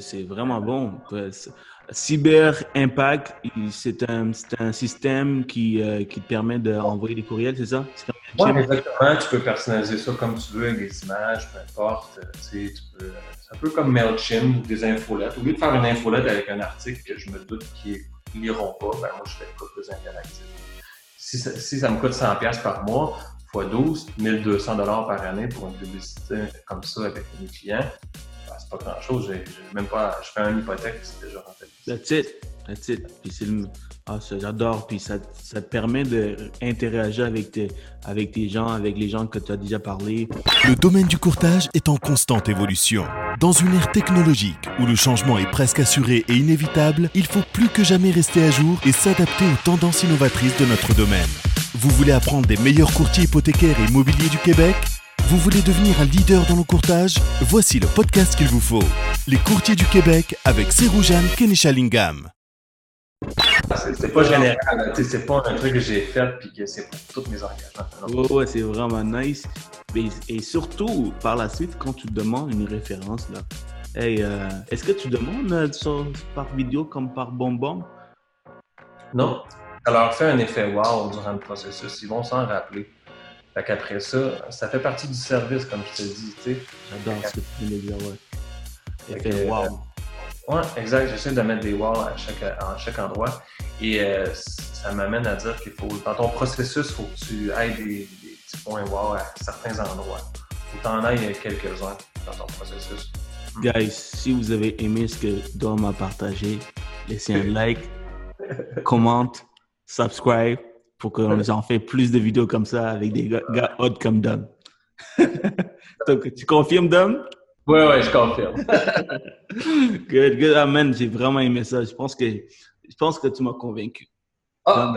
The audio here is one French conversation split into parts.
c'est vraiment bon. Cyber Impact, c'est un, un, système qui, euh, qui te permet d'envoyer des courriels, c'est ça? Oui, exactement. Tu peux personnaliser ça comme tu veux, avec des images, peu importe. Tu sais, c'est un peu comme MailChimp ou des infolettes. Au lieu de faire une infolette avec un article que je me doute qu'ils ne liront pas, ben moi, je fais pas plus interactif. Si ça, si ça me coûte 100$ par mois, x 12, 1200$ par année pour une publicité comme ça avec mes clients, c'est pas grand-chose. même pas, je fais un hypothèque, c'est déjà rentable. That's it. That's it. Puis c'est le... Ah, j'adore. Puis ça, ça, te permet d'interagir avec tes, avec tes gens, avec les gens que tu as déjà parlé. Le domaine du courtage est en constante évolution. Dans une ère technologique où le changement est presque assuré et inévitable, il faut plus que jamais rester à jour et s'adapter aux tendances innovatrices de notre domaine. Vous voulez apprendre des meilleurs courtiers hypothécaires et immobiliers du Québec? Vous voulez devenir un leader dans le courtage? Voici le podcast qu'il vous faut. Les courtiers du Québec avec Seroujane Kenishalingam. C'est pas général, c'est pas un truc que j'ai fait puis que c'est pour tous mes engagements. ouais, c'est vraiment nice. Et, surtout, par la suite, quand tu demandes une référence, là, hey, euh, est-ce que tu demandes euh, par vidéo comme par bonbon? Non. Ça leur fait un effet wow durant le processus. Ils vont s'en rappeler. Fait qu'après ça, ça fait partie du service, comme je te dis, tu sais. J'adore ce que tu viens de dire, ouais. Effet wow. Ouais, exact. J'essaie de mettre des wow à chaque, à chaque endroit. Et euh, ça m'amène à dire qu'il faut, dans ton processus, il faut que tu ailles des, petits points wow à certains endroits. Il faut que tu en ailles quelques-uns dans ton processus. Hmm. Guys, si vous avez aimé ce que Dom a partagé, laissez un like, commente, subscribe pour qu'on en fait plus de vidéos comme ça avec des gars, gars hot comme Dom. Donc, tu confirmes, Dom? Oui, oui, je confirme. good, good. Amen. J'ai vraiment aimé ça. Je pense que, je pense que tu m'as convaincu. Oh,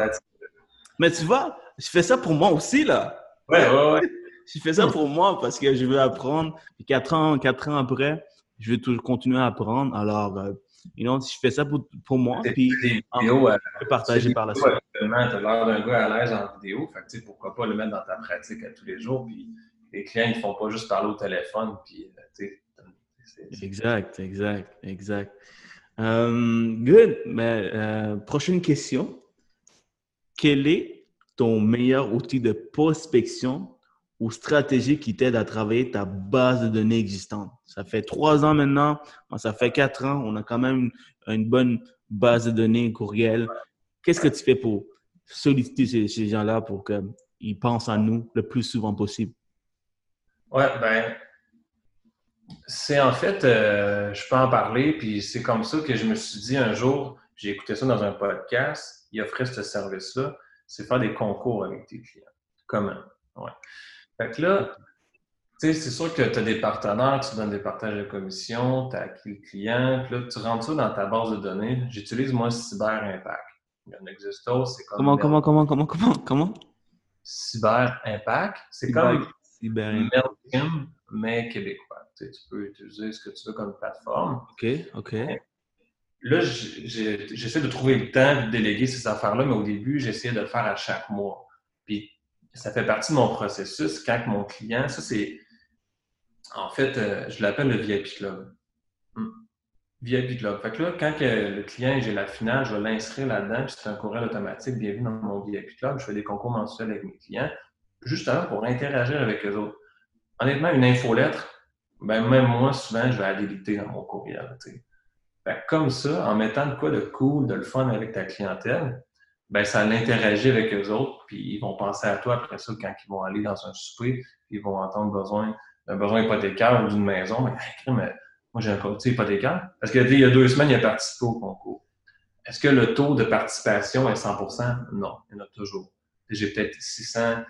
Mais tu vois, je fais ça pour moi aussi, là. Ouais, ouais, ouais. je fais ça pour moi parce que je veux apprendre. quatre ans, quatre ans après, je vais toujours continuer à apprendre. Alors, euh, you know, je fais ça pour, pour moi, puis des vidéos, euh, partager par la suite. Tu as l'air d'un gars à l'aise en vidéo, fait que, pourquoi pas le mettre dans ta pratique à tous les jours, puis les clients, ils ne font pas juste parler au téléphone, puis, euh, Exact, exact, exact. Um, good. Mais, euh, prochaine question. Quel est ton meilleur outil de prospection ou stratégie qui t'aide à travailler ta base de données existante. Ça fait trois ans maintenant, ça fait quatre ans, on a quand même une, bonne base de données courriel. Qu'est-ce que tu fais pour solliciter ces, gens-là pour qu'ils pensent à nous le plus souvent possible? Oui, ben, c'est en fait, euh, je peux en parler, puis c'est comme ça que je me suis dit un jour, j'ai écouté ça dans un podcast, il offrait ce service-là, c'est faire des concours avec tes clients. Comment? Ouais. Fait que là, tu sais, c'est sûr que tu as des partenaires, tu donnes des partages de commission, tu as acquis le client, puis là, tu rentres ça dans ta base de données. J'utilise, moi, Cyber Impact. Il y en existe d'autres, c'est comme... Comment, comment, comment, comment, comment, comment? Cyber Impact, c'est comme Cyber Impact. mais québécois. Tu, sais, tu peux utiliser ce que tu veux comme plateforme. OK, OK. Là, j'essaie de trouver le temps de déléguer ces affaires-là, mais au début, j'essayais de le faire à chaque mois. Puis ça fait partie de mon processus quand mon client, ça c'est, en fait, euh, je l'appelle le VIP Club. Hmm. VIP Club. Fait que là, quand le client, j'ai la finale, je vais l'inscrire là-dedans, puis c'est un courriel automatique, bienvenue dans mon VIP Club, je fais des concours mensuels avec mes clients, justement pour interagir avec eux autres. Honnêtement, une infolettre, ben même moi, souvent, je vais la dans mon courriel. Fait comme ça, en mettant de quoi de cool, de le fun avec ta clientèle, ben ça l'interagit avec eux autres, puis ils vont penser à toi après ça quand ils vont aller dans un souper, ils vont entendre besoin d'un besoin hypothécaire ou d'une maison. Mais, mais moi, j'ai un courtier hypothécaire. Parce qu'il y a deux semaines, il a participé au concours. Est-ce que le taux de participation est 100% Non, il y en a toujours. J'ai peut-être 600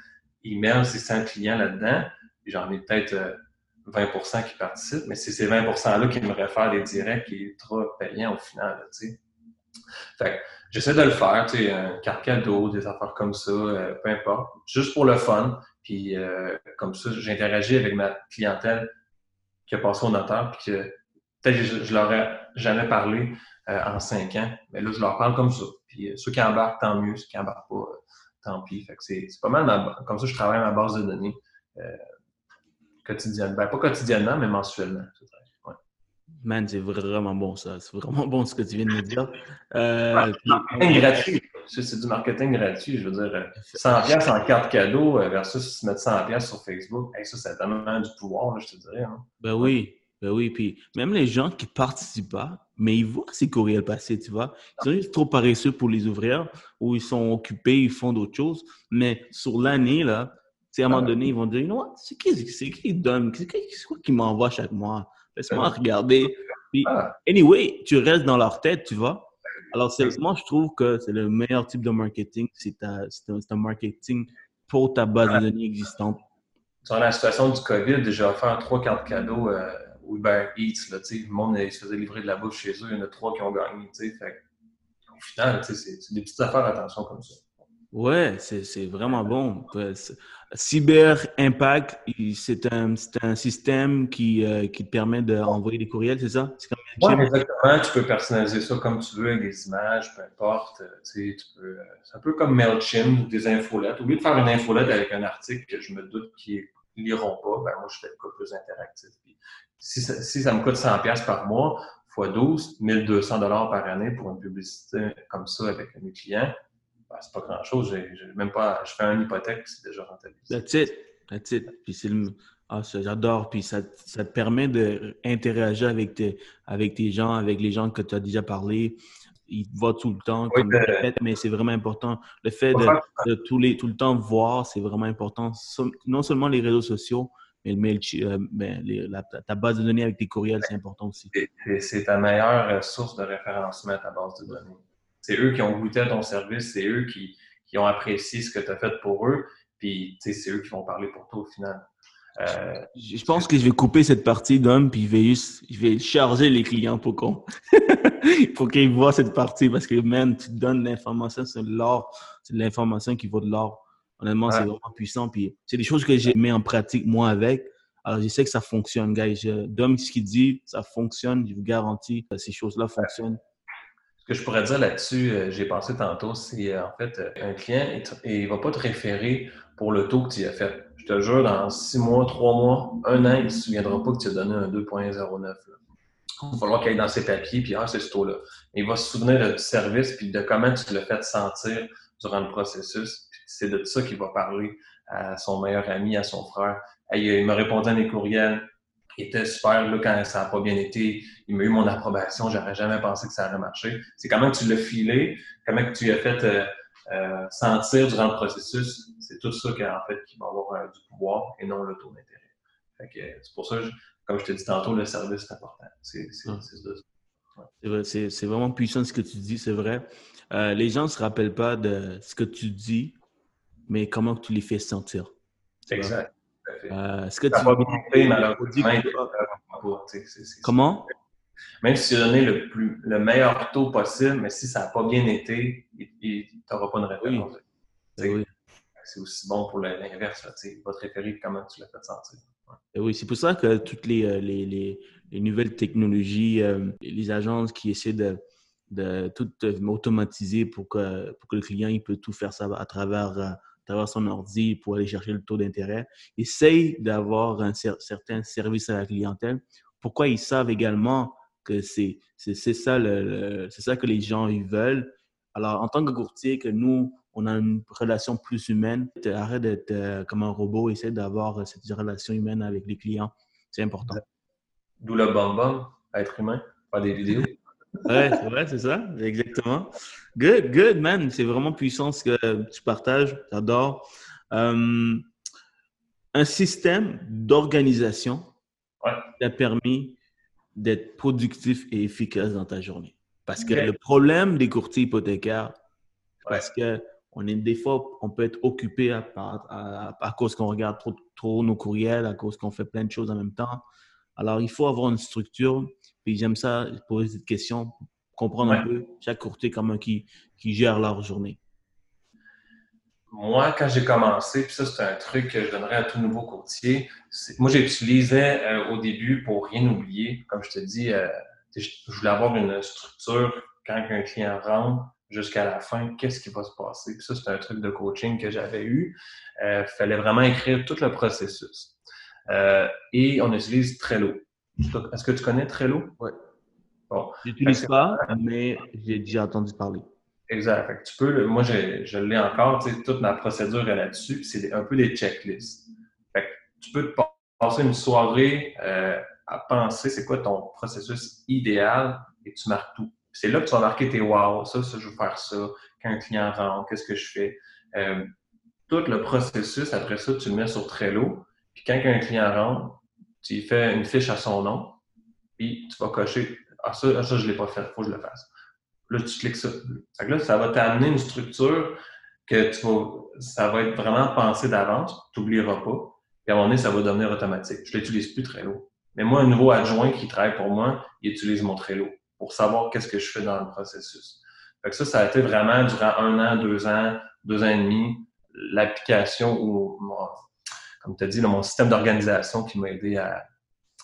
emails, 600 clients là-dedans, et j'en ai peut-être 20% euh, qui participent, mais c'est ces 20 %-là qui me réfèrent des directs qui est ultra payant au final. sais. Fait j'essaie de le faire, tu sais, un carte cadeau, des affaires comme ça, euh, peu importe, juste pour le fun. Puis euh, comme ça, j'interagis avec ma clientèle qui a passé au notaire, puis que peut-être je, je leur ai jamais parlé euh, en cinq ans, mais là, je leur parle comme ça. Puis ceux qui embarquent, tant mieux, ceux qui embarquent pas, tant pis. Fait que c'est pas mal comme ça, je travaille ma base de données quotidiennement. Ben, pas quotidiennement, mais mensuellement. Man, c'est vraiment bon ça. C'est vraiment bon ce que tu viens de me dire. Euh, gratuit. C'est du marketing gratuit. Je veux dire, 100 pièces en carte cadeau euh, versus se mettre 100 pièces sur Facebook. ça, c'est tellement du pouvoir, je te dirais. Hein. Ben oui. Ben oui. Puis même les gens qui participent pas, mais ils voient ces courriels passer, tu vois. Ils sont juste trop paresseux pour les ouvrir ou ils sont occupés, ils font d'autres choses. Mais sur l'année, là, à un moment donné, ils vont dire, non, c'est qui, c'est qui donne, c'est quoi qui m'envoie chaque mois? Laisse-moi regarder. Puis, ah. anyway, tu restes dans leur tête, tu vois. Alors, moi, je trouve que c'est le meilleur type de marketing. C'est un, marketing pour ta base de données existante. Dans la situation du COVID, j'ai offert trois cartes cadeaux euh, Uber Eats. Là, le monde se faisait livrer de la bouffe chez eux. Il y en a trois qui ont gagné. Fait, au final, c'est des petites affaires, attention comme ça. Ouais, c'est vraiment bon. Cyber Impact, c'est un, un, système qui, euh, qui te permet d'envoyer des courriels, c'est ça? Oui, exactement. Tu peux personnaliser ça comme tu veux avec des images, peu importe. Euh, tu peux, euh, c'est un peu comme MailChimp ou des infolettes. Au lieu de faire une infolette avec un article que je me doute qu'ils ne liront pas, ben moi, je fais le cas plus interactif. si, ça, si ça me coûte 100$ par mois, x 12, 1200$ par année pour une publicité comme ça avec mes clients, ben, c'est pas grand-chose. même pas, je fais une hypothèque, c'est déjà rentabilisé. That's it. That's it. Puis c'est le, ah, j'adore. Puis ça, ça, te permet d'interagir avec tes, avec tes gens, avec les gens que tu as déjà parlé. Ils te voient tout le temps, comme ben, mais c'est vraiment important. Le fait de, tous les, tout le temps voir, c'est vraiment important. Non seulement les réseaux sociaux, mais le mail, euh, ben, ta base de données avec tes courriels, c'est important aussi. C'est ta meilleure source de référencement, ta base de données. C'est eux qui ont goûté à ton service, c'est eux qui, qui, ont apprécié ce que tu as fait pour eux, puis c'est eux qui vont parler pour toi au final. Euh, je pense que je vais couper cette partie d'homme, puis je vais juste, je vais charger les clients pour qu'on, pour qu'ils voient cette partie, parce que même tu donnes l'information, c'est l'or, c'est l'information qui vaut de l'or. Honnêtement, c'est vraiment puissant, puis c'est des choses que j'ai mis en pratique moi avec. Alors, je sais que ça fonctionne, gars. Dom, ce qu'il dit, ça fonctionne. Je vous garantis que ces choses-là fonctionnent que je pourrais dire là-dessus, euh, j'ai pensé tantôt, c'est euh, en fait, euh, un client, il ne va pas te référer pour le taux que tu as fait. Je te jure, dans six mois, trois mois, un an, il ne se souviendra pas que tu as donné un 2.09. Il va falloir qu'il aille dans ses papiers, puis ah, c'est ce taux-là. Il va se souvenir du service, puis de comment tu l'as fait sentir durant le processus. C'est de ça qu'il va parler à son meilleur ami, à son frère. il m'a répondu à mes courriels était super là, quand ça n'a pas bien été. Il m'a eu mon approbation. J'aurais jamais pensé que ça aurait marché. C'est comment tu l'as filé, comment tu as fait euh, euh, sentir durant le processus. C'est tout ça qui, en fait, qui va avoir euh, du pouvoir et non le taux d'intérêt. C'est pour ça, comme je te dis tantôt, le service est important. C'est C'est vraiment puissant ce que tu dis, c'est vrai. les gens ne se rappellent pas de ce que tu dis, mais comment tu les fais sentir. Exact. Euh, est-ce que tu Comment? Même si tu as donné le, plus, le meilleur taux possible, mais si ça n'a pas bien été, tu n'auras pas de référence. Ben c'est aussi bon pour l'inverse. Il va te référer comment tu l'as fait sentir. Ben oui, c'est pour ça que toutes les, euh, les, les, nouvelles technologies, euh, les agences qui essaient de, de tout automatiser pour que, pour que le client il peut tout faire ça à travers travers son ordi pour aller chercher le taux d'intérêt. Essaye d'avoir un certain service à la clientèle. Pourquoi ils savent également que c'est ça, le, ça que les gens ils veulent? Alors, en tant que courtier, que nous, on a une relation plus humaine, arrête d'être euh, comme un robot, essaie d'avoir cette relation humaine avec les clients. C'est important. D'où le bam être humain, pas des vidéos. Ouais, c'est vrai, c'est ça, exactement. Good, good, man. C'est vraiment puissant ce que tu partages. J'adore. Euh, un système d'organisation qui a permis d'être productif et efficace dans ta journée. Parce que le problème des courtiers hypothécaires, parce que on est des fois, on peut être occupé à, à cause qu'on regarde trop, trop nos courriels, à cause qu'on fait plein de choses en même temps. Alors, il faut avoir une structure puis j'aime ça, poser cette question, comprendre un peu chaque courtier comment qui, qui gère leur journée. Moi, quand j'ai commencé, puis ça, c'est un truc que je donnerais à tout nouveau courtier. Moi, j'utilisais euh, au début pour rien oublier. Comme je te dis, euh, je voulais avoir une structure quand un client rentre jusqu'à la fin, qu'est-ce qui va se passer? Puis ça, c'est un truc de coaching que j'avais eu. Il euh, fallait vraiment écrire tout le processus. et on utilise Trello. Est-ce que tu connais Trello? Oui. Bon. Je n'utilise pas, mais j'ai déjà entendu parler. Exact. tu peux, moi, je, l'ai encore, toute ma procédure est là-dessus, c'est un peu des checklists. tu peux te passer une soirée euh, à penser c'est quoi ton processus idéal et tu marques tout. C'est là que tu vas marquer tes wow, ça, ça, je veux faire ça. Quand un client rentre, qu'est-ce que je fais? Euh, tout le processus, après ça, tu le mets sur Trello. Puis quand un client rentre, tu fais une fiche à son nom, puis tu vas cocher Ah, ça, ça je ne l'ai pas fait, il faut que je le fasse. Là, tu cliques ça. là, ça va t'amener une structure que tu vas, ça va être vraiment pensé d'avance, tu n'oublieras pas. Puis à un moment donné, ça va devenir automatique. Je l'utilise plus Trello. Mais moi, un nouveau adjoint qui travaille pour moi, il utilise mon Trello pour savoir qu'est-ce que je fais dans le processus. Fait que ça, ça a été vraiment durant un an, deux ans, deux ans et demi, l'application ou, comme tu as dit, mon système d'organisation qui m'a aidé à,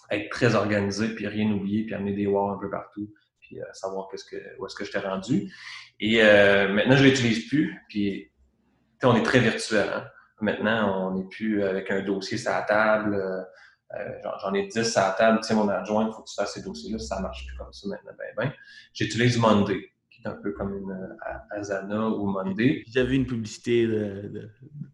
être très organisé, puis rien oublier, puis amener des wow un peu partout, puis euh, savoir où est-ce que je t'ai rendu. Et euh, maintenant, je l'utilise plus, puis on est très virtuel. Hein. Maintenant, on n'est plus avec un dossier sur la table. Euh, j'en ai 10 à la table. Tu sais, mon adjoint, il faut que tu fasses ces dossiers-là. Ça marche plus comme ça maintenant. Ben, ben. J'utilise Monday un peu comme une euh, Asana ou Monday. J'avais une publicité de...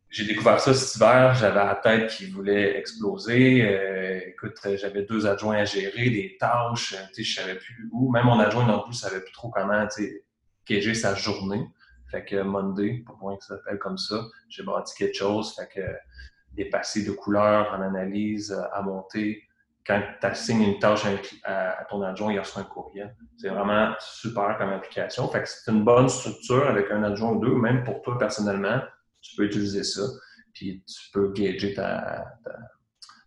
J'ai découvert ça cet hiver, j'avais la tête qui voulait exploser. Euh, écoute, j'avais deux adjoints à gérer, des tâches, euh, je savais plus où. Même mon adjoint non plus savait plus trop comment, sais, sa journée. Fait que Monday, pour moi que s'appelle comme ça, j'ai bâti quelque chose. Fait que des passés de couleurs en analyse à monter, quand tu assignes une tâche à, ton adjoint, il reçoit un courriel. C'est vraiment super comme application. Fait que c'est une bonne structure avec un adjoint ou deux, même pour toi personnellement, tu peux utiliser ça. Puis tu peux gager ta,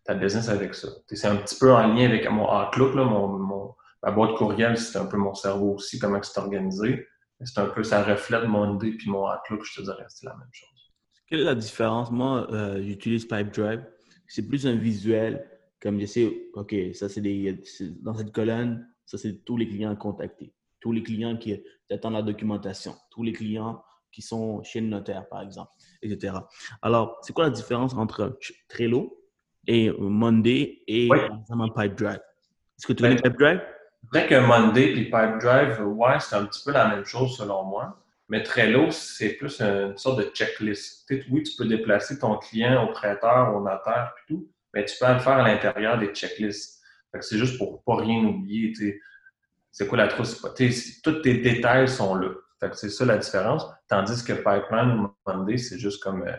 ta, business avec ça. C'est un petit peu en lien avec mon Outlook, là, mon, ma boîte courriel, c'est un peu mon cerveau aussi, comment c'est organisé. C'est un peu, ça reflète mon idée puis mon Outlook, je te dirais, c'est la même chose. Quelle est la différence? Moi, euh, j'utilise Pipedrive. C'est plus un visuel comme je sais, OK, ça c'est des. Dans cette colonne, ça c'est tous les clients contactés, tous les clients qui attendent la documentation, tous les clients qui sont chez le notaire, par exemple, etc. Alors, c'est quoi la différence entre Trello et Monday et oui. Pipedrive? Est-ce que tu connais ben, Pipedrive? vrai que Monday et Pipedrive, ouais, c'est un petit peu la même chose selon moi. Mais Trello, c'est plus une sorte de checklist. Oui, tu peux déplacer ton client au prêteur, au notaire et tout, mais tu peux le faire à l'intérieur des checklists. C'est juste pour ne pas rien oublier. C'est quoi la trousse? Tous tes détails sont là. C'est ça la différence. Tandis que Pipeline Monday, c'est juste comme euh,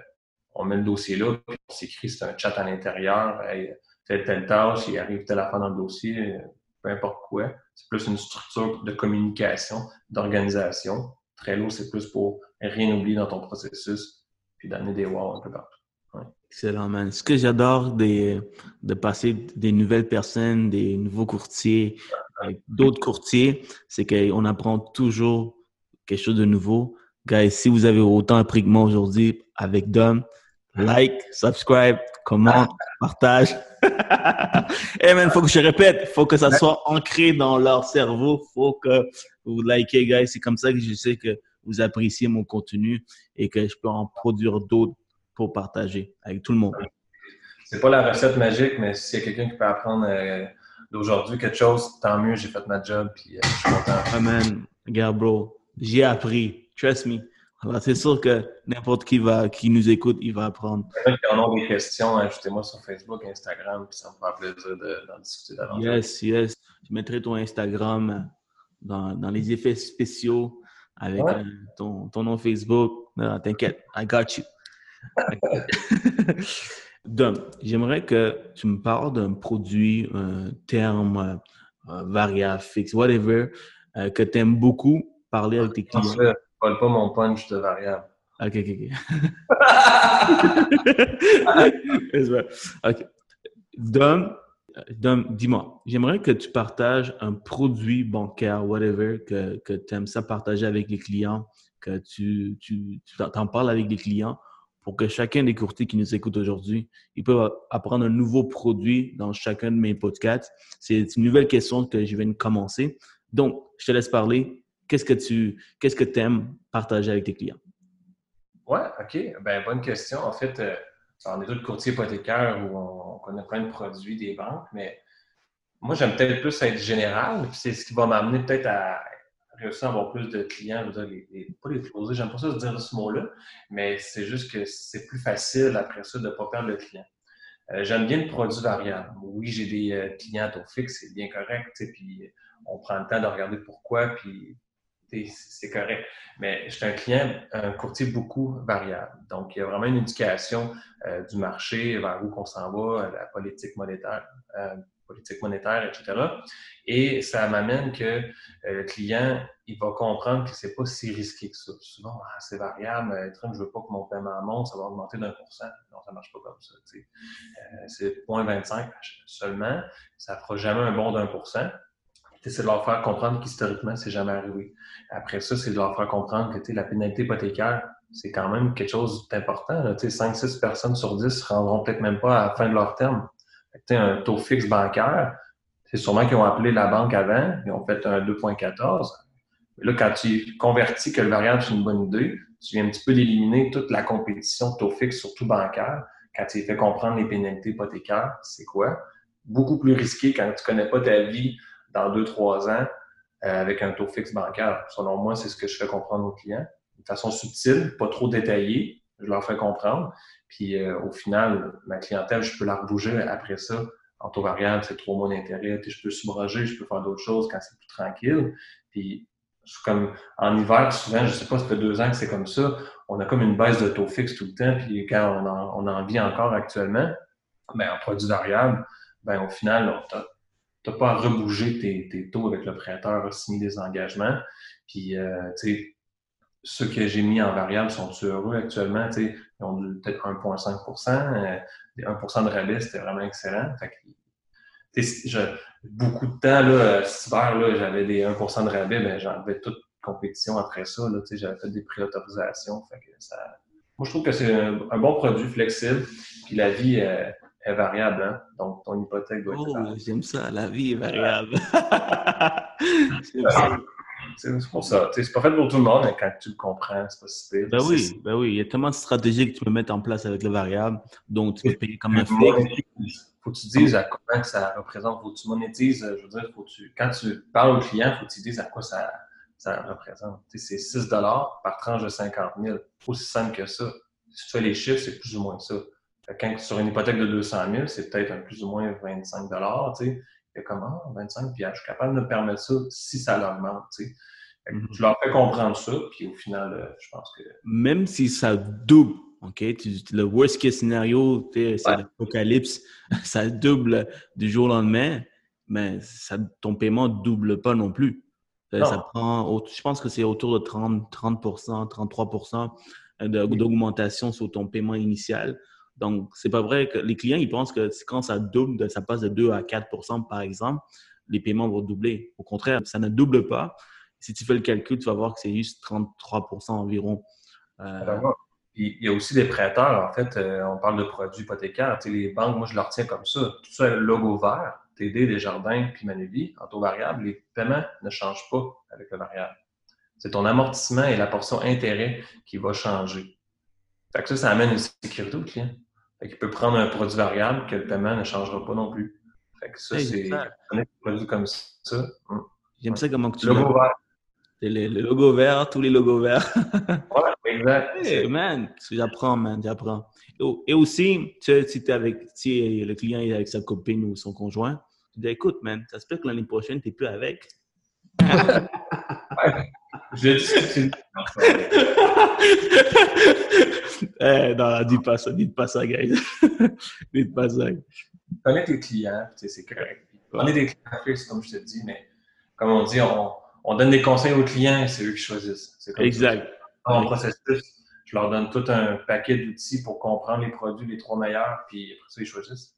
on met le dossier là, puis on s'écrit, c'est un chat à l'intérieur. Hey, telle, telle tâche, il arrive telle affaire dans le dossier, peu importe quoi. C'est plus une structure de communication, d'organisation. Trello, c'est plus pour rien oublier dans ton processus, puis d'amener des wow un peu partout. Excellent, man. Ce que j'adore de passer des nouvelles personnes, des nouveaux courtiers, avec d'autres courtiers, c'est qu'on apprend toujours quelque chose de nouveau. Guys, si vous avez autant appris que moi aujourd'hui avec Dom, like, subscribe, commente, partage. hey man, faut que je répète, faut que ça soit ancré dans leur cerveau, faut que vous likez, guys. C'est comme ça que je sais que vous appréciez mon contenu et que je peux en produire d'autres pour partager avec tout le monde. C'est pas la recette magique, mais s'il y a quelqu'un qui peut apprendre euh, d'aujourd'hui quelque chose, tant mieux, j'ai fait ma job, puis euh, je suis content. Amen. Regarde, bro, j'ai appris. Trust me. c'est sûr que n'importe qui va, qui nous écoute, il va apprendre. En ont des questions, ajoutez-moi sur Facebook, Instagram, puis ça me fera plaisir d'en discuter davantage. Yes, yes. Je mettrai ton Instagram dans, dans les effets spéciaux avec euh, ton, ton, nom Facebook. T'inquiète, I got you. Dom, j'aimerais que tu me parles d'un produit, un terme, un variable, fixe, whatever, euh, que tu aimes beaucoup parler avec tes clients. Je ne parle pas mon punch de variable. OK, OK, OK. OK. Dom, Dom dis-moi, j'aimerais que tu partages un produit bancaire, whatever, que, que tu aimes ça partager avec les clients, que tu, tu, tu en parles avec les clients pour que chacun des courtiers qui nous écoutent aujourd'hui, ils peuvent apprendre un nouveau produit dans chacun de mes podcasts. C'est une nouvelle question que je viens de commencer. Donc, je te laisse parler. Qu'est-ce que tu qu'est-ce que aimes partager avec tes clients? Oui, OK. Ben, bonne question. En fait, euh, on est tous courtiers hypothécaires où on, connaît plein de produits des banques, mais moi, j'aime peut-être plus être général, c'est ce qui va m'amener peut-être à réussir à avoir plus de clients, je veux dire, pas les closer, j'aime pas ça de dire ce mot-là, mais c'est juste que c'est plus facile après ça de ne pas perdre le client. Euh, j'aime bien le produit variable. Oui, j'ai des euh, clients à fixe, c'est bien correct, puis on prend le temps de regarder pourquoi, puis c'est correct. Mais je suis un client, un courtier beaucoup variable. Donc, il y a vraiment une éducation euh, du marché vers où qu'on s'en va, la politique monétaire, politique monétaire, etc. Et ça m'amène que euh, le client, il va comprendre que c'est pas si risqué que ça. Souvent, ah, c'est variable, euh, je veux pas que mon paiement monte, ça va augmenter d'un pour cent. Non, ça marche pas comme ça. Euh, c'est 0.25 seulement, ça fera jamais un bon d'un pour cent. C'est de leur faire comprendre qu'historiquement, c'est jamais arrivé. Après ça, c'est de leur faire comprendre que la pénalité hypothécaire, c'est quand même quelque chose d'important. 5-6 personnes sur 10 ne rendront peut-être même pas à la fin de leur terme un taux fixe bancaire, c'est sûrement qu'ils ont appelé la banque avant, ils ont fait un 2,14. Là, quand tu convertis que le variable, c'est une bonne idée, tu viens un petit peu d'éliminer toute la compétition de taux fixe, surtout bancaire, quand tu fait comprendre les pénalités hypothécaires, c'est quoi? Beaucoup plus risqué quand tu connais pas ta vie dans 2-3 ans euh, avec un taux fixe bancaire. Selon moi, c'est ce que je fais comprendre aux clients. De façon subtile, pas trop détaillée, je leur fais comprendre. Puis euh, au final, ma clientèle, je peux la rebouger après ça. En taux variable, c'est trois mois d'intérêt. Je peux subroger, je peux faire d'autres choses quand c'est plus tranquille. Puis comme en hiver, souvent, je sais pas, ça fait deux ans que c'est comme ça, on a comme une baisse de taux fixe tout le temps, puis quand on en, on en vit encore actuellement, ben, en produit variable, ben, au final, tu n'as pas à rebouger tes, taux avec le prêteur, signer des engagements. Puis, euh, tu sais, ceux que j'ai mis en variable sont heureux actuellement? ils ont peut-être 1,5% euh, 1% de rabais, c'était vraiment excellent. beaucoup de temps, là, cet hiver, j'avais des 1% de rabais, ben, j'enlevais toute compétition après ça. J'avais fait des préautorisations. Moi, je trouve que c'est un, bon produit flexible, puis la vie est variable. Hein? Donc, ton hypothèque doit être. Oh, j'aime ça, la vie est variable. C'est pour ça. C'est pas fait pour tout le monde, mais quand tu le comprends, c'est pas si pire. Ben oui, ben oui. Il y a tellement de stratégies que tu peux mettre en place avec le variable. Donc, tu peux payer comme un fixe. Faut que tu dises à quoi ça représente. Faut que tu monétises. Je veux dire, faut que tu, quand tu parles au client, faut que tu dises à quoi ça, ça représente. c'est 6 par tranche de 50 000. Aussi simple que ça. Si tu fais les chiffres, c'est plus ou moins ça. Quand, sur une hypothèque de 200 000, c'est peut-être un plus ou moins 25 tu sais comment 25 puis je suis capable de me permettre ça si ça l'augmente. Tu sais. Mhm. Je leur fais comprendre ça, puis au final, euh, je pense que. Même si ça double, OK? le worst case scenario, c'est l'apocalypse, ça double du jour au lendemain, mais ça, ton paiement ne double pas non plus. Ça, prend, je pense que c'est autour de 30, 30 33% d'augmentation sur ton paiement initial. Donc, c'est pas vrai que les clients, ils pensent que quand ça double, ça passe de 2 à 4% par exemple, les paiements vont doubler. Au contraire, ça ne double pas. Si tu fais le calcul, tu vas voir que c'est juste 33% environ. Euh, il y a aussi des prêteurs, en fait, euh, on parle de produits hypothécaires. Les banques, moi, je leur tiens comme ça. Tout ça, le logo vert, TD, Desjardins, puis Manuvi, en taux variable, les paiements ne changent pas avec le variable. C'est ton amortissement et la portion intérêt qui va changer. Fait que ça, ça amène une sécurité au client. Fait qu'il peut prendre un produit variable que le paiement ne changera pas non plus. Fait que ça, c'est un produit comme ça. Hum. J'aime ça comment tu logo vert. Le, le, logo vert, tous les logos verts. ouais, exact. Hey, man, j'apprends, man, j'apprends. Et aussi, tu sais, si, es avec, si le client est avec sa copine ou son conjoint, tu dis écoute, man, ça se peut que l'année prochaine, tu n'es plus avec. ouais. Je dis eh, non, dis pas ça, dites pas ça, guys. dites pas ça. Connais tes clients, c'est correct. On est des clients comme je te dis, mais comme on dit, on, on donne des conseils aux clients et c'est eux qui choisissent. exact. Dans mon processus, je leur donne tout un paquet d'outils pour comprendre les produits, les trois meilleurs, puis après ça, ils choisissent.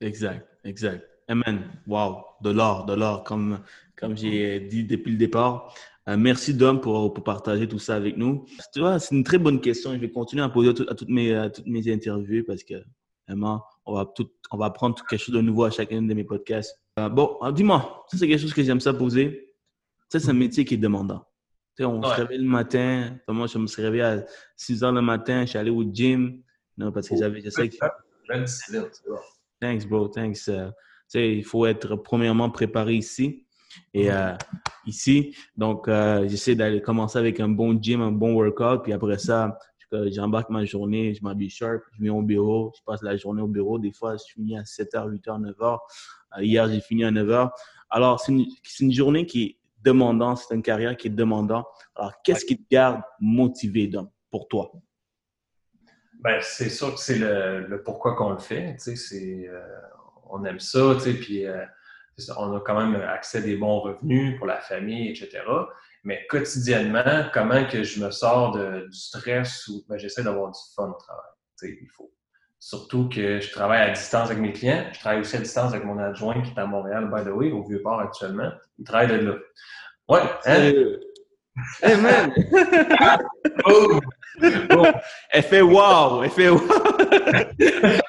Exact, exact. Amen. Wow, de l'or, de l'or, comme, comme j'ai dit depuis le départ. Euh, merci, Dom, pour, pour, partager tout ça avec nous. Tu vois, c'est une très bonne question. Je vais continuer à poser à, toutes, mes, toutes mes interviews parce que vraiment, on va, tout, on va apprendre quelque chose de nouveau à chacun de mes podcasts. Euh, bon, dis-moi, ça, c'est quelque chose que j'aime ça poser. Ça, c'est un métier qui est demandant. Tu sais, on se réveille le matin. Moi, je me suis réveillé à 6 heures le matin. Je suis allé au gym. Non, parce que j'avais, je sais que. Thanks, bro. Thanks. Euh, sais, il faut être premièrement préparé ici et euh, ici. Donc, euh, j'essaie d'aller commencer avec un bon gym, un bon workout. Puis après ça, j'embarque ma journée, je m'habille sharp, je viens au bureau, je passe la journée au bureau. Des fois, je finis à 7h, 8h, 9h. hier, j'ai fini à 9h. Alors, c'est une, une, journée qui est demandante, c'est une carrière qui est demandante. Alors, qu'est-ce qui te garde motivé donc, pour toi? Ben, c'est sûr que c'est le, pourquoi qu'on le fait. Tu sais, euh, on aime ça, tu sais, puis on a quand même accès à des bons revenus pour la famille, etc. Mais quotidiennement, comment que je me sors de, du stress ou ben, j'essaie d'avoir du fun au travail. Il faut. Surtout que je travaille à distance avec mes clients. Je travaille aussi à distance avec mon adjoint qui est à Montréal, by the way, au Vieux-Port actuellement. Il travaille de là. Ouais, hein? Hey man! oh. Oh. Elle fait wow! Elle fait wow!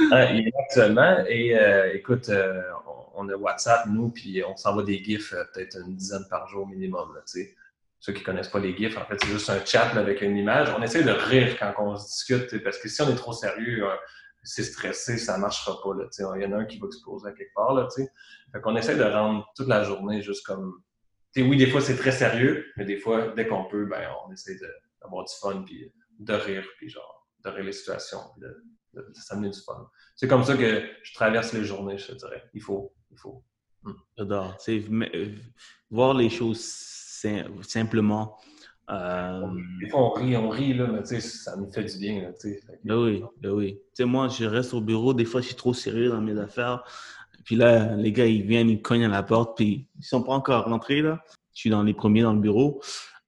Il est actuellement. Et euh, écoute, euh, on a WhatsApp, nous, puis on s'envoie des GIFs euh, peut-être une dizaine par jour minimum. Là, Ceux qui ne connaissent pas les GIFs, en fait, c'est juste un chat avec une image. On essaie de rire quand on se discute, parce que si on est trop sérieux, c'est stressé, ça ne marchera pas. Il y en a un qui va exploser quelque part. Là, fait qu'on essaie de rendre toute la journée juste comme oui, des fois, c'est très sérieux, mais des fois, dès qu'on peut, ben, on essaie d'avoir du fun, puis de rire, puis genre, de rire les situations, puis de, s'amener du fun. C'est comme ça que je traverse les journées, je te dirais. Il faut, il faut. Hmm. J'adore. C'est euh, voir les choses simplement. Euh... Des fois, on rit, on rit, là, mais tu sais, ça nous fait du bien, tu sais. Ben oui, ben oui. Tu sais, moi, je reste au bureau, des fois, je suis trop sérieux dans mes affaires. Puis là, les gars, ils viennent, ils cognent à la porte, puis ils sont pas encore rentrés, là. Je suis dans les premiers dans le bureau,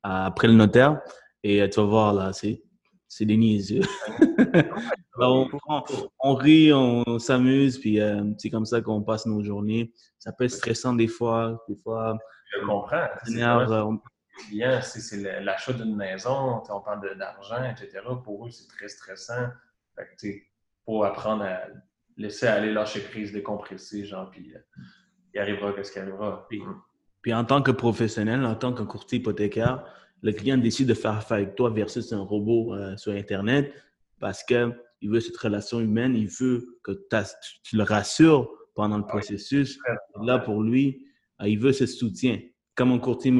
euh, après le notaire. Et euh, tu vas voir, là, c'est, c'est des niaiseux. on, on, rit, on, s'amuse, puis euh, c'est comme ça qu'on passe nos journées. Ça peut être stressant des fois. Des fois Je comprends. C'est, c'est l'achat d'une maison, on parle d'argent, etc. Pour eux, c'est très stressant. Fait que, pour apprendre à laisser aller, lâcher prise, décompresser, genre, puis euh, il arrivera qu'est-ce qui arrivera. Puis, en tant que professionnel, en tant que courtier hypothécaire, le client décide de faire affaire avec toi versus un robot euh, sur Internet parce qu'il veut cette relation humaine, il veut que tu le rassures pendant le processus. Là, pour lui, euh, il veut ce soutien. Comme un, courtier,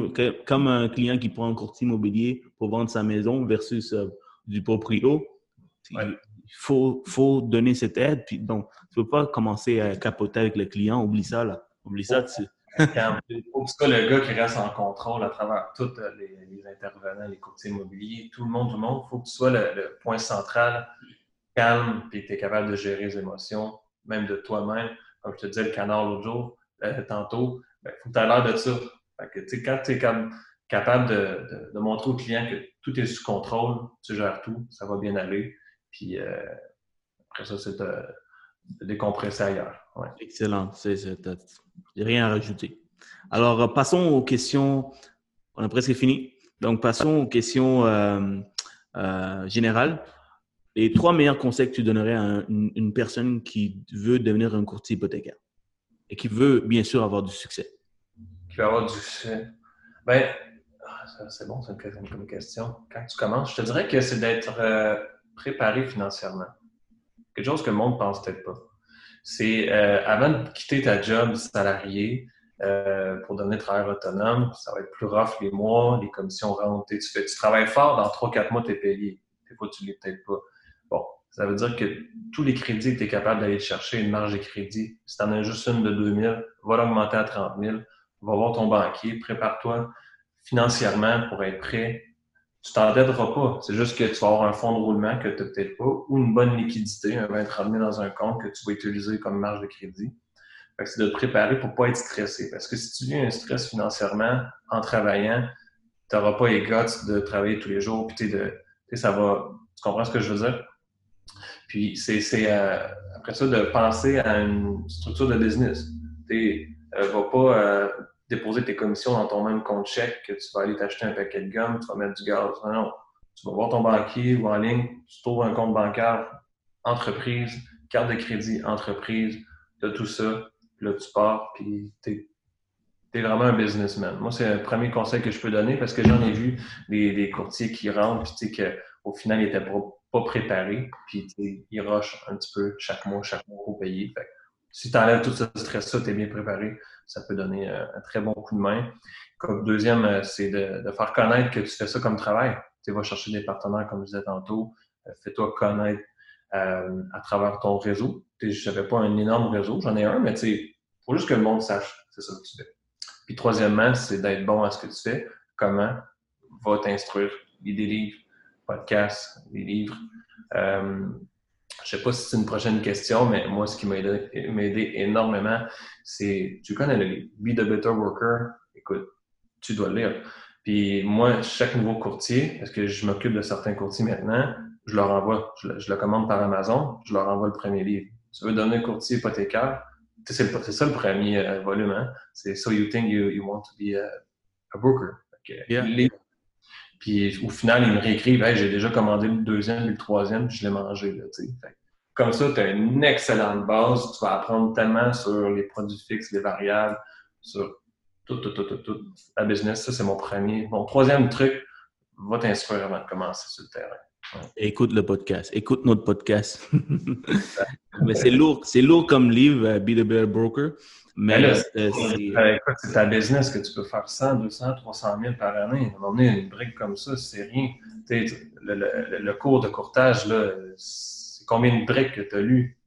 comme un client qui prend un courtier immobilier pour vendre sa maison versus du proprio il faut, faut donner cette aide. Puis, donc, tu ne peux pas commencer à capoter avec le client. Oublie ça, là. Oublie ça. Tu... il faut que le gars qui reste en contrôle à travers tous les, intervenants, les courtiers immobiliers, tout le monde, tout le monde. Il faut que tu sois le, point central, calme, puis tu es capable de gérer les émotions, même de toi-même. Comme je te disais, le canard l'autre jour, euh, tantôt, il ben, faut que tu aies l'air de ça. que, quand tu es capable de, montrer au client que tout est sous contrôle, tu gères tout, ça va bien aller. Puis euh, après ça, c'est de, décompresser ailleurs. Excellent. C'est, rien à rajouter. Alors, euh, passons aux questions. On a presque fini. Donc, passons aux questions euh, générales. Les trois meilleurs conseils que tu donnerais à une, personne qui veut devenir un courtier hypothécaire et qui veut, bien sûr, avoir du succès? Qui veut avoir du succès? Ben, ah, c'est bon, c'est une, question. Quand tu commences, je te dirais que c'est d'être préparer financièrement. Quelque chose que le monde pense peut-être pas. C'est euh, avant de quitter ta job salarié euh, pour devenir travailleur autonome, ça va être plus rough les mois, les commissions rentrent. Tu, fais, tu travailles fort, dans 3-4 mois, tu es payé. Des fois, tu ne l'es peut-être pas. Bon, ça veut dire que tous les crédits, tu es capable d'aller chercher une marge de crédit. Si tu en as juste une de 2 000, va l'augmenter à 30 000. Va voir ton banquier, prépare-toi financièrement pour être prêt tu t'endetteras pas. C'est juste que tu vas avoir un fonds de roulement que tu n'as peut-être pas ou une bonne liquidité, un 20 30 dans un compte que tu vas utiliser comme marge de crédit. c'est de te préparer pour pas être stressé. Parce que si tu vis un stress financièrement en travaillant, tu n'auras pas les guts de travailler tous les jours, puis de, ça va. Tu comprends ce que je veux dire? Puis c'est euh, après ça de penser à une structure de business. Tu ne euh, vas pas euh, déposer tes commissions dans ton même compte chèque, que tu vas aller t'acheter un paquet de gomme, tu vas mettre du gaz. Non, non. Tu vas voir ton banquier ou en ligne, tu trouves un compte bancaire, entreprise, carte de crédit, entreprise, de tout ça. Puis là, tu pars, puis tu es, vraiment un businessman. Moi, c'est le premier conseil que je peux donner parce que j'en ai vu des, courtiers qui rentrent, puis tu sais, qu'au final, ils n'étaient pas, préparés, puis ils rushent un petit peu chaque mois, chaque mois pour payer. Fait si tu enlèves tout ce stress-là, tu es bien préparé, ça peut donner euh, un très bon coup de main. Comme deuxième, euh, c'est de, faire connaître que tu fais ça comme travail. Tu vas chercher des partenaires, comme je disais tantôt. Euh, fais-toi connaître à travers ton réseau. Je n'avais pas un énorme réseau, j'en ai un, mais il faut juste que le monde sache c'est ça que tu fais. Puis troisièmement, c'est d'être bon à ce que tu fais. Comment va t'instruire? Des livres, podcasts, des livres. Je sais pas si c'est une prochaine question, mais moi, ce qui m'a aidé, énormément, c'est, tu connais le livre, Be the Better Worker? Écoute, tu dois le lire. Puis moi, chaque nouveau courtier, parce que je m'occupe de certains courtiers maintenant, je leur envoie, je le, commande par Amazon, je leur envoie le premier livre. Tu veux donner un courtier hypothécaire, c'est ça le premier euh, volume, hein? c'est So You Think You, you Want to Be a, Broker. Puis au final, ils me réécrivent hey, j'ai déjà commandé le deuxième et le troisième, puis je l'ai mangé. Là, comme ça, tu as une excellente base. Tu vas apprendre tellement sur les produits fixes, les variables, sur tout, tout, tout, tout, tout. La business, ça, c'est mon premier. Mon troisième truc, va t'instruire avant de commencer sur le terrain. Écoute le podcast. Écoute notre podcast. Mais c'est lourd. C'est lourd comme livre, euh, Be the Better Broker. Mais là, c'est ta business que tu peux faire 100, 200, 300 000 par année. À une brique comme ça, c'est rien. Le, le, le, cours de courtage, c'est combien de briques que tu as lu?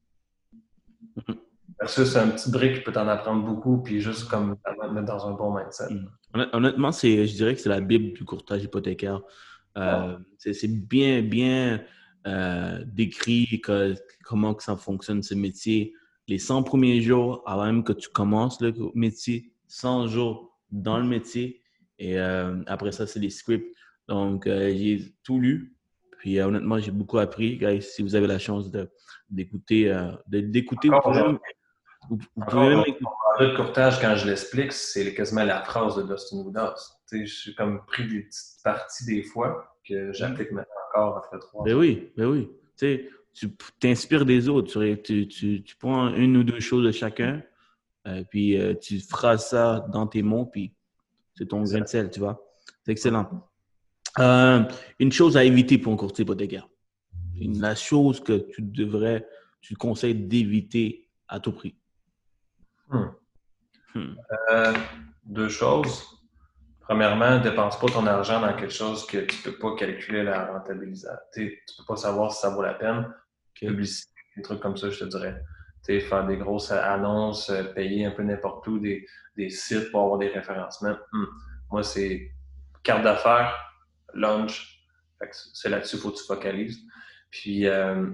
Versus un petit brique qui peut t'en apprendre beaucoup, puis juste comme mettre dans un bon mindset. Mm. Honnêtement, je dirais que c'est la Bible du courtage hypothécaire. Euh, c'est bien, bien euh, décrit comment que ça fonctionne, ce métier les 100 premiers jours avant même que tu commences le métier, 100 jours dans le métier. Et euh, après ça, c'est les scripts. Donc, euh, j'ai tout lu. Puis euh, honnêtement, j'ai beaucoup appris. Guys, si vous avez la chance d'écouter, d'écouter, vous pouvez même, vous, pouvez même courtage, quand je l'explique, c'est quasiment la phrase de Dustin Woodhouse. Je suis comme pris des petites parties des fois que j'applique maintenant encore après trois ben oui, ben oui. Tu sais, tu t'inspires des autres. Tu, tu, tu, prends une ou deux choses de chacun, euh, puis euh, tu feras ça dans tes mots, puis c'est ton grain de sel, tu vois. C'est excellent. Euh, une chose à éviter pour un courtier hypothécaire. La chose que tu devrais, tu conseilles d'éviter à tout prix. Hmm. Hmm. deux choses. Premièrement, ne dépense pas ton argent dans quelque chose que tu ne peux pas calculer la rentabilisation. Tu ne peux pas savoir si ça vaut la peine publicité, des trucs comme ça, je te dirais. sais, faire des grosses annonces, euh, payer un peu n'importe où, des, des, sites pour avoir des référencements. Hmm. Moi, c'est carte d'affaires, lunch. C'est là-dessus qu'il faut que tu focalises. Puis, euh,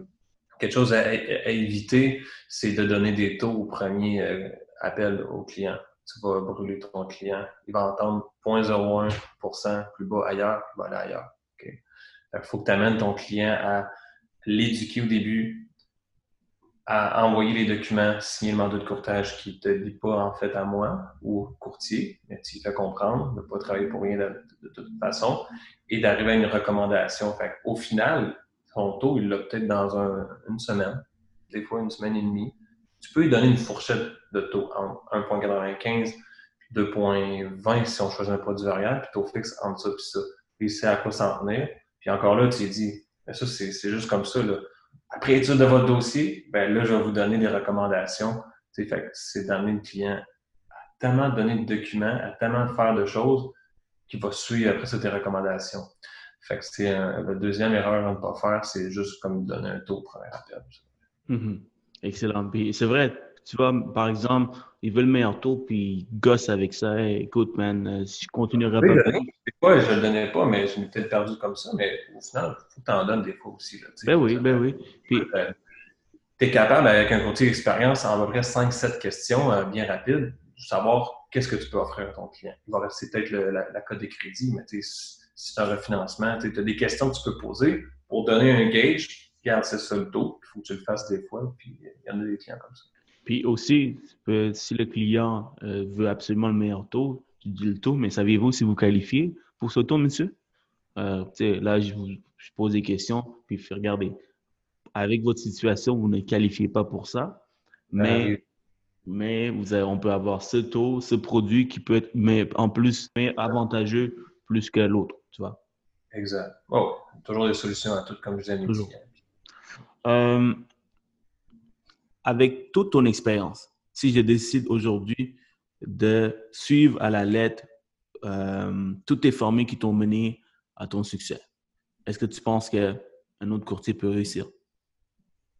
quelque chose à, éviter, c'est de donner des taux au premier euh, appel au client. Tu vas brûler ton client. Il va entendre 0.01% plus bas ailleurs, il va aller ailleurs. Il faut que tu amènes ton client à l'éduquer au début, à envoyer les documents, signer le mandat de courtage qui ne te dit pas en fait à moi ou au courtier, mais tu fait comprendre, de ne pas travailler pour rien de, toute façon, et d'arriver à une recommandation. Au final, son taux, il l'a peut-être dans une semaine, des fois une semaine et demie. Tu peux lui donner une fourchette de taux entre 1,95 et 2,20 si on choisit un produit variable, puis taux fixe entre ça et ça. Puis c'est à quoi s'en tenir. Puis encore là, tu dis, mais ça, c'est juste comme ça. Là. Après étude de votre dossier, ben là, je vais vous donner des recommandations. C'est d'amener le client à tellement donner de documents, à tellement faire de choses qu'il va suivre après ça tes recommandations. Fait que c'est la deuxième erreur à ne pas faire, c'est juste comme donner un taux pour un rappel. Mm-hmm. Excellent. c'est vrai, tu vois, par exemple, il veut le meilleur taux, puis il gosse avec ça. écoute, man, euh, si je continuerai pas. Des fois, je le donnais pas, mais je m'étais peut-être perdu comme ça, mais au final, il faut que tu en donnes des fois aussi. Là, ben oui, ben oui. Puis, euh, tu es capable, avec un courtier d'expérience, en à peu près 5-7 questions euh, bien rapides, de savoir qu'est-ce que tu peux offrir à ton client. Il va rester peut-être la, cote de crédit, mais si tu as un refinancement, tu as des questions que tu peux poser pour donner un gauge. Regarde, c'est ça le taux, il faut que tu le fasses des fois, puis il y en a des clients comme ça. Puis aussi, si le client euh, veut absolument le meilleur taux, tu dis le taux, mais savez-vous si vous qualifiez pour ce taux, monsieur? Euh, là, je vous pose des questions, puis regardez, avec votre situation, vous ne qualifiez pas pour ça, mais, ben mais vous on peut avoir ce taux, ce produit qui peut être, mais en plus, mais avantageux plus que l'autre, tu vois? Exact. Oh, toujours des solutions à tout, comme je disais. Avec toute ton expérience, si je décide aujourd'hui de suivre à la lettre euh, toutes tes formules qui t'ont mené à ton succès, est-ce que tu penses qu'un autre courtier peut réussir?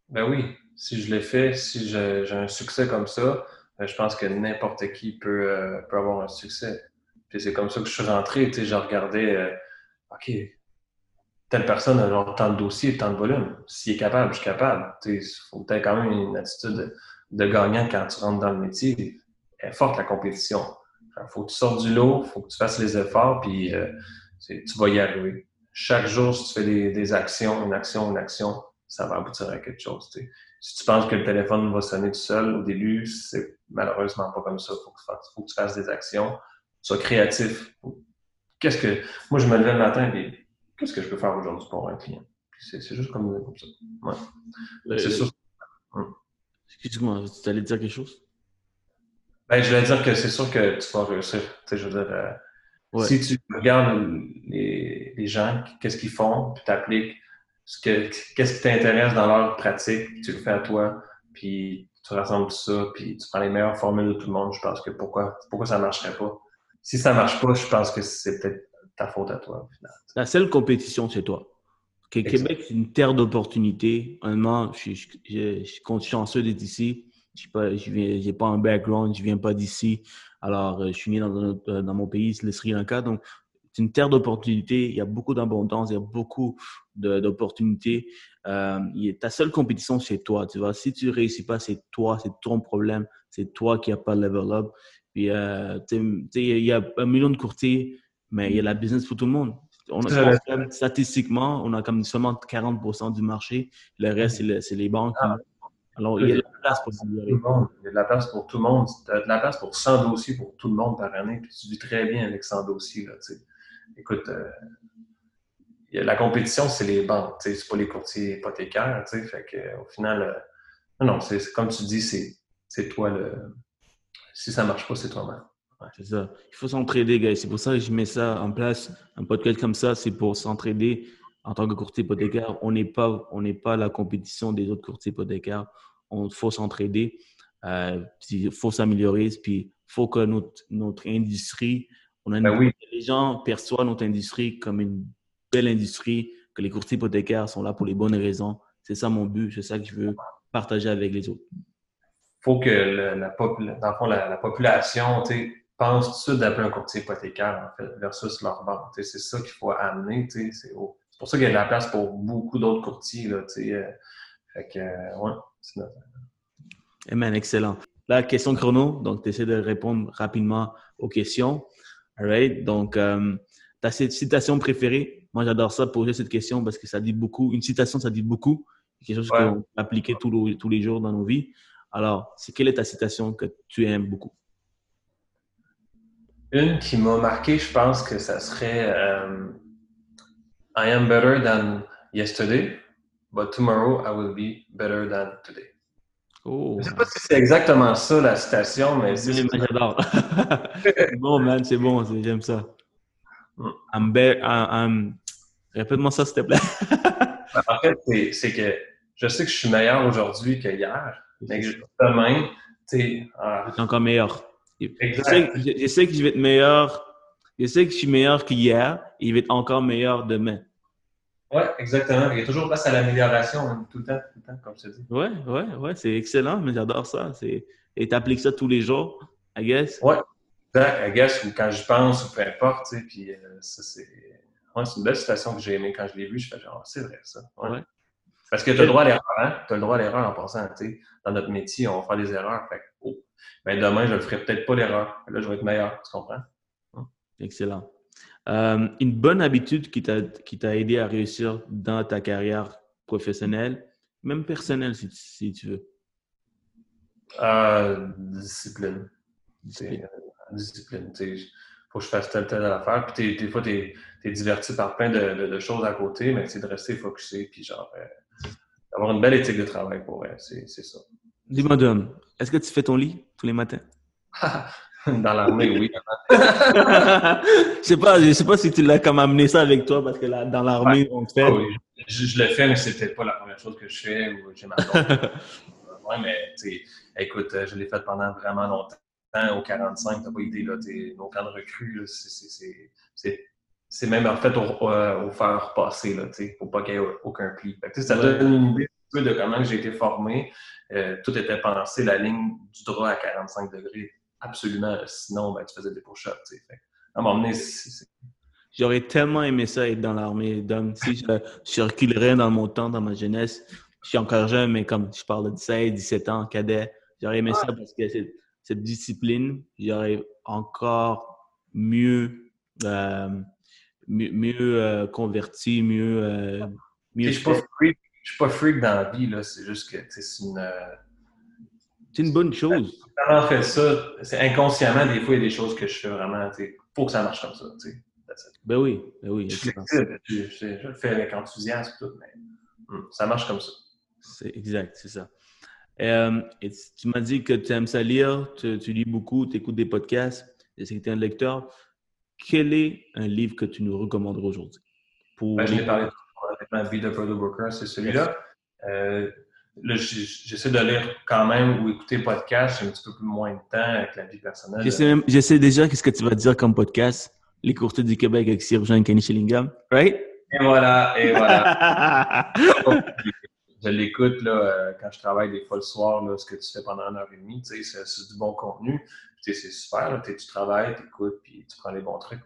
Ben oui, si je l'ai fait, si j'ai un succès comme ça, ben je pense que n'importe qui peut, euh, avoir un succès. C'est comme ça que je suis rentré, tu sais, je regardais, euh, OK, telle personne a genre tant de dossiers, tant de volume. S'il est capable, je suis capable. Il faut peut-être quand même une attitude de, gagnant quand tu rentres dans le métier. Elle est forte la compétition. Il faut que tu sortes du lot, il faut que tu fasses les efforts, puis euh, tu vas y arriver. Chaque jour, si tu fais des, actions, une action, une action, ça va aboutir à quelque chose. Si tu penses que le téléphone va sonner tout seul au début, c'est malheureusement pas comme ça. Il faut, faut, que tu fasses des actions, sois créatif. Qu'est-ce que. Moi, je me levais le matin et qu'est-ce que je peux faire aujourd'hui pour un client? C'est juste comme, ça. Ouais. C'est sûr. Excuse-moi, tu allais dire quelque chose? Ben, je voulais dire que c'est sûr que tu vas réussir. je veux dire, euh, si tu regardes les, les gens, qu'est-ce qu'ils font, puis t'appliques, qu'est-ce qui t'intéresse dans leur pratique, puis tu le fais à toi, puis tu rassembles tout ça, puis tu prends les meilleures formules de tout le monde, je pense que pourquoi, pourquoi ça marcherait pas? Si ça marche pas, je pense que c'est peut-être ta faute à toi. La seule compétition, c'est toi. Québec, c'est une terre d'opportunités. Honnêtement, je, je, je, suis chanceux d'être ici. Je n'ai pas un background, je viens pas d'ici. Alors, euh, je suis né dans, euh, dans mon pays, le Sri Lanka. Donc, c'est une terre d'opportunités. Il y a beaucoup d'abondance, il y a beaucoup d'opportunités. Euh, ta seule compétition, c'est toi. Tu vois, si tu ne réussis pas, c'est toi, c'est ton problème. C'est toi qui n'as pas level up. Puis, euh, il y a un million de courtiers mais il y a la business pour tout le monde. On a, statistiquement, on a comme seulement 40% du marché. Le reste, c'est les banques. Ah. Alors, il y a de la place pour tout le monde. Il y a de la place pour tout le monde. Tu as de la place pour 100 dossiers pour tout le monde par année. Puis tu vis très bien avec 100 dossiers. Là, Écoute, euh, la compétition, c'est les banques. C'est pas les courtiers hypothécaires. Fait que, au final, euh, non, c'est comme tu dis, c'est toi le. Si ça marche pas, c'est toi-même. C'est ça. Il faut s'entraider, gars. C'est pour ça que je mets ça en place. Un podcast comme ça, c'est pour s'entraider en tant que courtier hypothécaire. On n'est pas, on n'est pas la compétition des autres courtiers hypothécaires. On faut s'entraider. Euh, il faut s'améliorer. Puis, il faut que notre, notre industrie, on a ben oui. les gens perçoivent notre industrie comme une belle industrie, que les courtiers hypothécaires sont là pour les bonnes raisons. C'est ça mon but. C'est ça que je veux partager avec les autres. Il faut que la, dans fond, la, la population, tu sais, pense tout d'appeler un courtier hypothécaire en fait, versus leur banque. C'est ça qu'il faut amener. C'est pour ça qu'il y a de la place pour beaucoup d'autres courtiers. Là, euh, fait que, euh, ouais, c'est notre... Eh excellent. La question chrono, donc tu essaies de répondre rapidement aux questions. All right? Donc, euh, ta citation préférée? Moi, j'adore ça, poser cette question parce que ça dit beaucoup. Une citation, ça dit beaucoup. C'est quelque chose qu'on peut appliquer tous, tous les jours dans nos vies. Alors, c'est quelle est ta citation que tu aimes beaucoup? Une qui m'a marqué, je pense que ça serait um, I am better than yesterday, but tomorrow I will be better than today. Oh. Je ne sais pas si c'est exactement ça la citation, mais c'est. J'adore. bon, man, c'est bon, j'aime ça. Mm. I'm better. I'm... Répète-moi ça, s'il te plaît. en fait, c'est que je sais que je suis meilleur aujourd'hui qu'hier, mais que demain, tu sais. Ah, encore meilleur. Je sais, que je vais être meilleur. Je sais que je suis meilleur qu'hier et il va être encore meilleur demain. Oui, exactement. Il y a toujours place à l'amélioration hein, tout le temps, tout le temps, comme je te dis. Oui, oui, oui, c'est excellent, mais j'adore ça. Et tu appliques ça tous les jours, I guess? Oui, I guess, ou quand je pense, ou peu importe, tu sais, puis euh, ça, c'est... Ouais, c'est une belle citation que j'ai aimée quand je l'ai vue. Je fais genre, c'est vrai, ça. Ouais. Parce que tu as le droit à l'erreur, hein? Tu as le droit à l'erreur en passant, tu sais. Dans notre métier, on va faire des erreurs. Fait oh, ben demain, je ne ferai peut-être pas l'erreur. Là, je vais être meilleur, tu comprends? Hum. Excellent. Euh, une bonne habitude qui t'a aidé à réussir dans ta carrière professionnelle, même personnelle, si, si tu veux? Euh, discipline. Discipline. Euh, discipline. Il faut que je fasse telle, telle affaire. Puis des fois, tu es, diverti par plein de, de, choses à côté, mais c'est de rester focusé, puis genre, euh, avoir une belle éthique de travail pour c'est ça. Dis-moi, Dom, est-ce que tu fais ton lit tous les matins? Dans l'armée, oui. je sais pas, je sais pas si tu l'as comme amené ça avec toi parce que là, dans l'armée, on te fait. Ah oui, je, le fais, mais c'est peut-être pas la première chose que je fais ou j'ai ma Ouais, mais écoute, je l'ai fait pendant vraiment longtemps. Au 45, t'as pas idée, là, t'es nos camps de recrues, c'est même en fait au, au, faire passer, là, faut pas qu'il y ait aucun pli. ça donne une idée de comment j'ai été formé. Euh, tout était pensé, la ligne du droit à 45 degrés, absolument. Sinon, ben, tu faisais des push-ups. À un moment donné, J'aurais tellement aimé ça être dans l'armée d'hommes. Si je, je, reculerais dans mon temps, dans ma jeunesse, je suis encore jeune, mais comme je parle de 16, 17 ans, cadet, j'aurais aimé ça parce que cette, cette discipline, j'aurais encore mieux, euh, mieux, mieux euh, converti, mieux. Euh, mieux je ne suis pas freak dans la vie, c'est juste que c'est une. C'est une bonne chose. Quand fait ça, c'est inconsciemment, des fois, il y a des choses que je fais vraiment. Il faut que ça marche comme ça. Ben oui, ben oui. Je, je, le fais avec enthousiasme, tout, mais hmm, ça marche comme ça. C'est exact, c'est ça. Euh, et tu m'as dit que tu aimes ça lire, tu, lis beaucoup, tu écoutes des podcasts, c'est que tu es un lecteur? Quel est un livre que tu nous recommanderais aujourd'hui? Pour ben, je l'ai parlé avec ma vie de Prodo Booker, c'est celui-là. Euh, j'essaie de lire quand même ou écouter podcast, j'ai un petit peu plus moins de temps avec la vie personnelle. Je sais, déjà qu'est-ce que tu vas dire comme podcast. Les courtiers du Québec avec Sir Jean Kenny Shillingham, right? Et voilà, et voilà. je l'écoute là, euh, quand je travaille des fois le soir, là, ce que tu fais pendant une heure et demie, c'est, c'est du bon contenu. C'est super, tu travailles, tu écoutes, puis tu prends les bons trucs.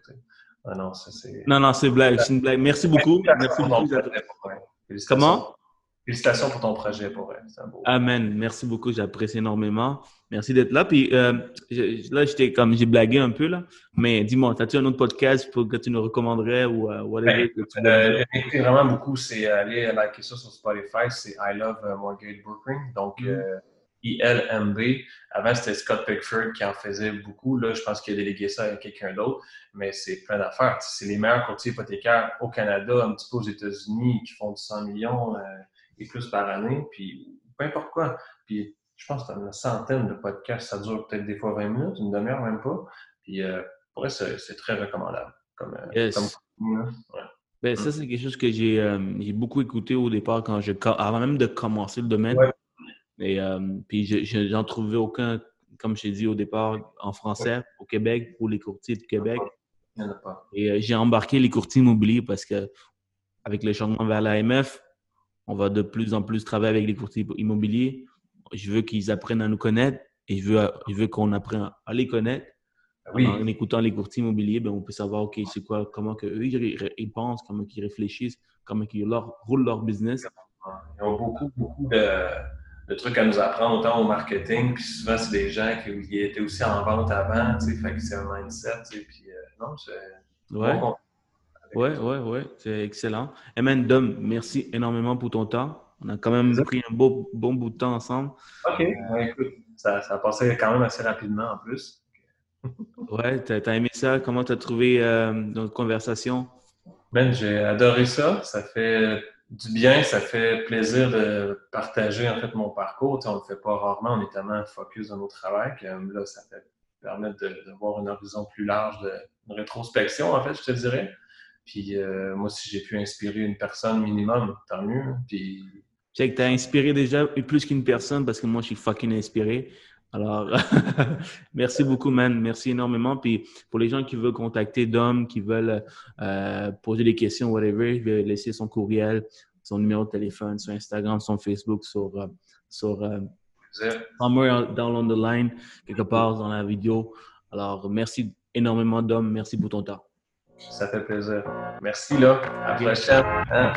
Ah non, ça, c'est... non, non, c'est blague, c'est une blague. Merci beaucoup. Merci beaucoup. Comment? Félicitations pour ton projet, pour vrai. Beau... Amen. Merci beaucoup, j'apprécie énormément. Merci d'être là. Puis euh, là, j'étais comme j'ai blagué un peu là, mais dis-moi, as-tu un autre podcast pour, que tu nous recommanderais ou euh, whatever ben, euh, vraiment beaucoup, c'est aller liker ça sur Spotify, c'est I Love uh, Mortgage Brokering, donc mm-hmm. euh, ILMB. Avant, c'était Scott Pickford qui en faisait beaucoup. Là, je pense qu'il a délégué ça à quelqu'un d'autre, mais c'est plein d'affaires. C'est les meilleurs courtiers hypothécaires au Canada, un petit peu aux États-Unis, qui font du 100 millions et plus par année, puis peu importe quoi. Puis je pense que tu as une centaine de podcasts, ça dure peut-être des fois 20 minutes, une demi-heure même pas. Puis euh, pour vrai, c'est très recommandable. Comme, euh, ben, Ça, mm. c'est quelque chose que euh, j'ai beaucoup écouté au départ quand je, avant même de commencer le domaine. Et puis j'en trouvais aucun, comme je t'ai dit au départ, en français, au Québec, pour les courtiers du Québec. Il n'y en a pas. Et j'ai embarqué les courtiers immobiliers parce que avec le changement vers l'AMF, on va de plus en plus travailler avec les courtiers immobiliers. Je veux qu'ils apprennent à nous connaître et je veux, je veux qu'on apprenne à les connaître. Ah en écoutant les courtiers immobiliers, ben, on peut savoir, OK, c'est quoi, comment que eux, ils, pensent, comment ils réfléchissent, comment ils leur, roulent leur business. Ils ont beaucoup, beaucoup de, trucs à nous apprendre, autant au marketing, puis souvent, c'est des gens qui étaient aussi en vente avant, tu sais, fait que c'est un mindset, tu sais, puis euh, non, c'est... Ouais. Oui, oui, oui, c'est excellent. Emen Dom, merci énormément pour ton temps. On a quand même pris un beau, bon bout de temps ensemble. OK, écoute, ça, ça a passé quand même assez rapidement en plus. ouais, tu as, aimé ça? Comment tu as trouvé euh, notre conversation? Ben, j'ai adoré ça. Ça fait du bien, ça fait plaisir de partager en fait mon parcours. on ne le fait pas rarement, on est tellement focus dans nos travail que là, ça fait permettre de, voir une horizon plus large de, de rétrospection, en fait, je te dirais. Puis euh, moi, si j'ai pu inspirer une personne minimum, tant mieux. Puis... Tu sais que tu as inspiré déjà plus qu'une personne parce que moi, je suis fucking inspiré. Alors, merci beaucoup, man. Merci énormément. Puis pour les gens qui veulent contacter Dom, qui veulent euh, poser des questions, whatever, je vais laisser son courriel, son numéro de téléphone sur Instagram, son Facebook, sur, euh, sur euh, somewhere down the line, quelque part dans la vidéo. Alors, merci énormément, Dom. Merci pour ton temps. Ça fait plaisir. Merci, là. À la prochaine. Hein?